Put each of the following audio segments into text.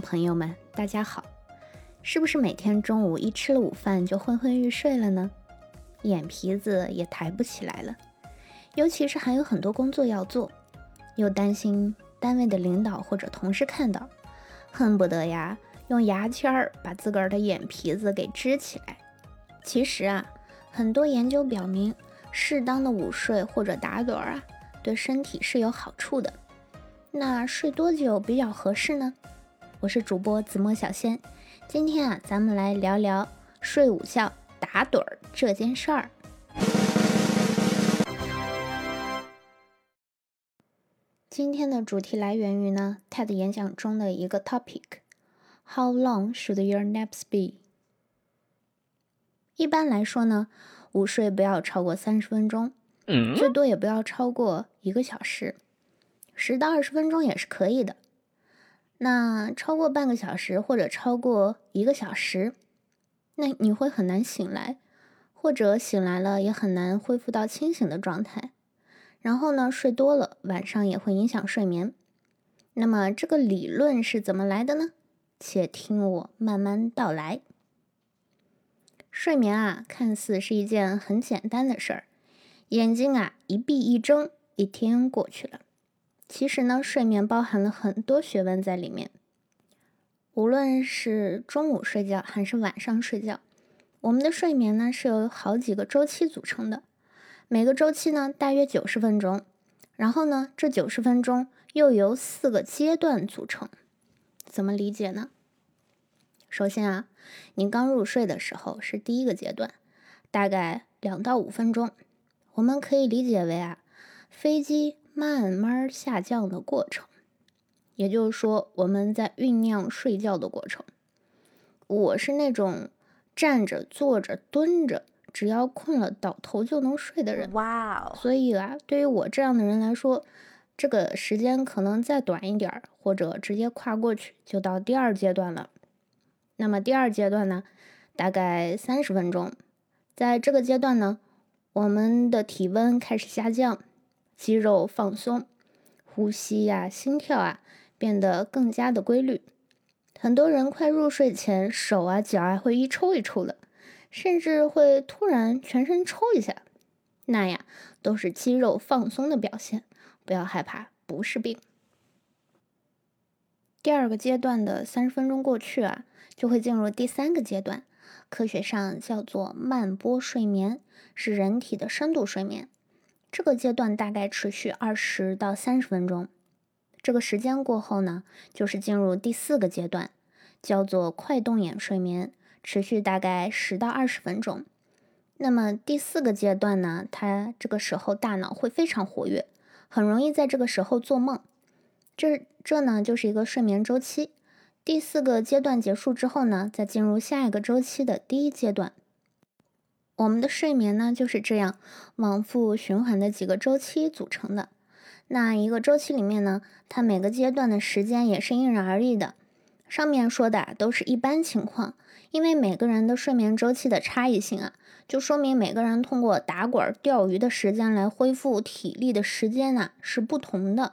朋友们，大家好！是不是每天中午一吃了午饭就昏昏欲睡了呢？眼皮子也抬不起来了，尤其是还有很多工作要做，又担心单位的领导或者同事看到，恨不得呀用牙签儿把自个儿的眼皮子给支起来。其实啊，很多研究表明，适当的午睡或者打盹儿啊，对身体是有好处的。那睡多久比较合适呢？我是主播子墨小仙，今天啊，咱们来聊聊睡午觉打盹儿这件事儿。今天的主题来源于呢 TED 演讲中的一个 topic：How long should your naps be？一般来说呢，午睡不要超过三十分钟，最多也不要超过一个小时。十到二十分钟也是可以的。那超过半个小时或者超过一个小时，那你会很难醒来，或者醒来了也很难恢复到清醒的状态。然后呢，睡多了晚上也会影响睡眠。那么这个理论是怎么来的呢？且听我慢慢道来。睡眠啊，看似是一件很简单的事儿，眼睛啊一闭一睁，一天过去了。其实呢，睡眠包含了很多学问在里面。无论是中午睡觉还是晚上睡觉，我们的睡眠呢是由好几个周期组成的，每个周期呢大约九十分钟。然后呢，这九十分钟又由四个阶段组成。怎么理解呢？首先啊，你刚入睡的时候是第一个阶段，大概两到五分钟，我们可以理解为啊，飞机。慢慢下降的过程，也就是说，我们在酝酿睡觉的过程。我是那种站着、坐着、蹲着，只要困了倒头就能睡的人。哇哦！所以啊，对于我这样的人来说，这个时间可能再短一点，或者直接跨过去就到第二阶段了。那么第二阶段呢，大概三十分钟，在这个阶段呢，我们的体温开始下降。肌肉放松，呼吸呀、心跳啊变得更加的规律。很多人快入睡前，手啊、脚啊会一抽一抽的，甚至会突然全身抽一下，那呀都是肌肉放松的表现。不要害怕，不是病。第二个阶段的三十分钟过去啊，就会进入第三个阶段，科学上叫做慢波睡眠，是人体的深度睡眠。这个阶段大概持续二十到三十分钟，这个时间过后呢，就是进入第四个阶段，叫做快动眼睡眠，持续大概十到二十分钟。那么第四个阶段呢，它这个时候大脑会非常活跃，很容易在这个时候做梦。这这呢就是一个睡眠周期。第四个阶段结束之后呢，再进入下一个周期的第一阶段。我们的睡眠呢就是这样往复循环的几个周期组成的。那一个周期里面呢，它每个阶段的时间也是因人而异的。上面说的都是一般情况，因为每个人的睡眠周期的差异性啊，就说明每个人通过打滚、钓鱼的时间来恢复体力的时间呢是不同的。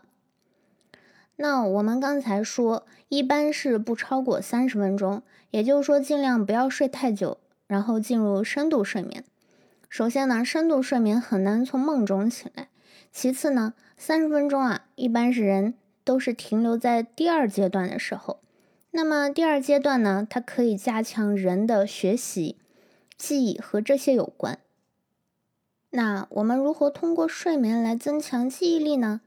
那我们刚才说，一般是不超过三十分钟，也就是说尽量不要睡太久。然后进入深度睡眠。首先呢，深度睡眠很难从梦中醒来。其次呢，三十分钟啊，一般是人都是停留在第二阶段的时候。那么第二阶段呢，它可以加强人的学习、记忆和这些有关。那我们如何通过睡眠来增强记忆力呢？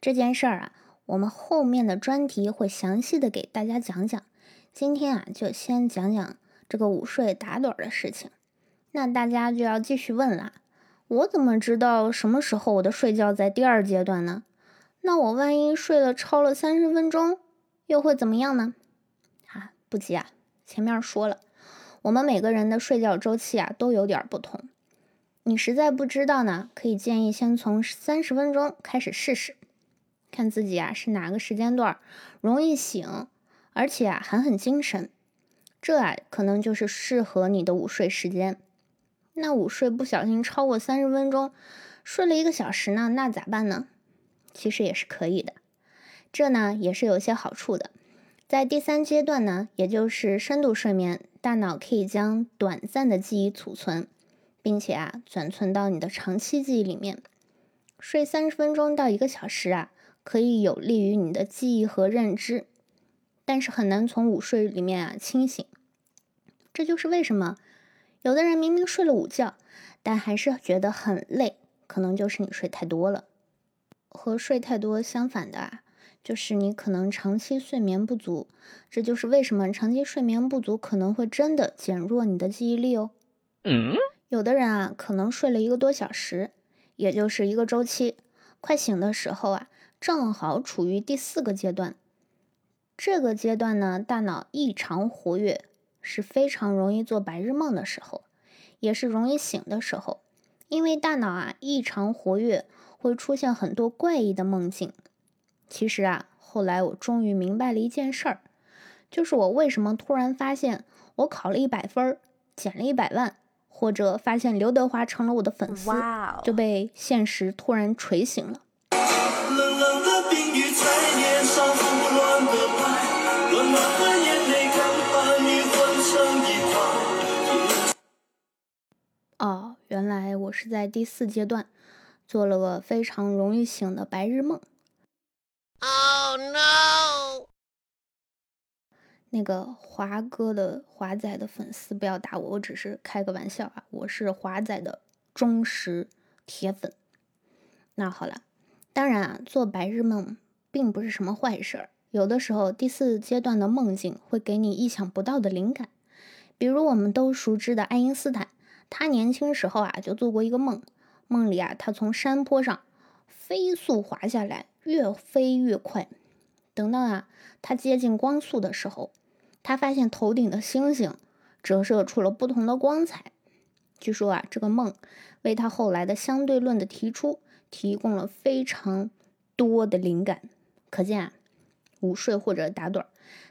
这件事儿啊，我们后面的专题会详细的给大家讲讲。今天啊，就先讲讲。这个午睡打盹的事情，那大家就要继续问啦。我怎么知道什么时候我的睡觉在第二阶段呢？那我万一睡了超了三十分钟，又会怎么样呢？啊，不急啊，前面说了，我们每个人的睡觉周期啊都有点不同。你实在不知道呢，可以建议先从三十分钟开始试试，看自己啊是哪个时间段容易醒，而且啊还很精神。这啊，可能就是适合你的午睡时间。那午睡不小心超过三十分钟，睡了一个小时呢，那咋办呢？其实也是可以的。这呢，也是有些好处的。在第三阶段呢，也就是深度睡眠，大脑可以将短暂的记忆储存，并且啊转存到你的长期记忆里面。睡三十分钟到一个小时啊，可以有利于你的记忆和认知，但是很难从午睡里面啊清醒。这就是为什么有的人明明睡了午觉，但还是觉得很累，可能就是你睡太多了。和睡太多相反的啊，就是你可能长期睡眠不足。这就是为什么长期睡眠不足可能会真的减弱你的记忆力哦。嗯，有的人啊，可能睡了一个多小时。也就是一个周期，快醒的时候啊，正好处于第四个阶段。这个阶段呢，大脑异常活跃，是非常容易做白日梦的时候，也是容易醒的时候。因为大脑啊异常活跃，会出现很多怪异的梦境。其实啊，后来我终于明白了一件事儿，就是我为什么突然发现我考了一百分，减了一百万。或者发现刘德华成了我的粉丝，就被现实突然锤醒了。哦，原来我是在第四阶段做了个非常容易醒的白日梦。Oh no！那个华哥的华仔的粉丝不要打我，我只是开个玩笑啊！我是华仔的忠实铁粉。那好了，当然啊，做白日梦并不是什么坏事儿。有的时候第四阶段的梦境会给你意想不到的灵感，比如我们都熟知的爱因斯坦，他年轻时候啊就做过一个梦，梦里啊他从山坡上飞速滑下来，越飞越快，等到啊他接近光速的时候。他发现头顶的星星折射出了不同的光彩。据说啊，这个梦为他后来的相对论的提出提供了非常多的灵感。可见啊，午睡或者打盹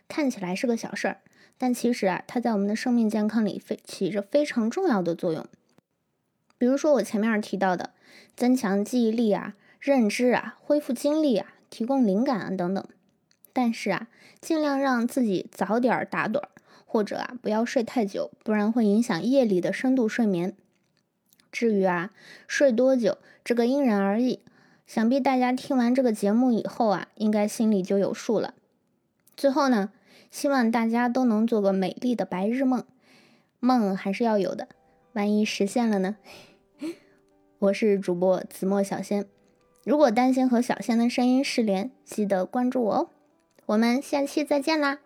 看起来是个小事儿，但其实啊，它在我们的生命健康里非起着非常重要的作用。比如说我前面提到的，增强记忆力啊、认知啊、恢复精力啊、提供灵感啊等等。但是啊，尽量让自己早点打盹，或者啊不要睡太久，不然会影响夜里的深度睡眠。至于啊睡多久，这个因人而异。想必大家听完这个节目以后啊，应该心里就有数了。最后呢，希望大家都能做个美丽的白日梦，梦还是要有的，万一实现了呢？我是主播子墨小仙，如果担心和小仙的声音失联，记得关注我哦。我们下期再见啦！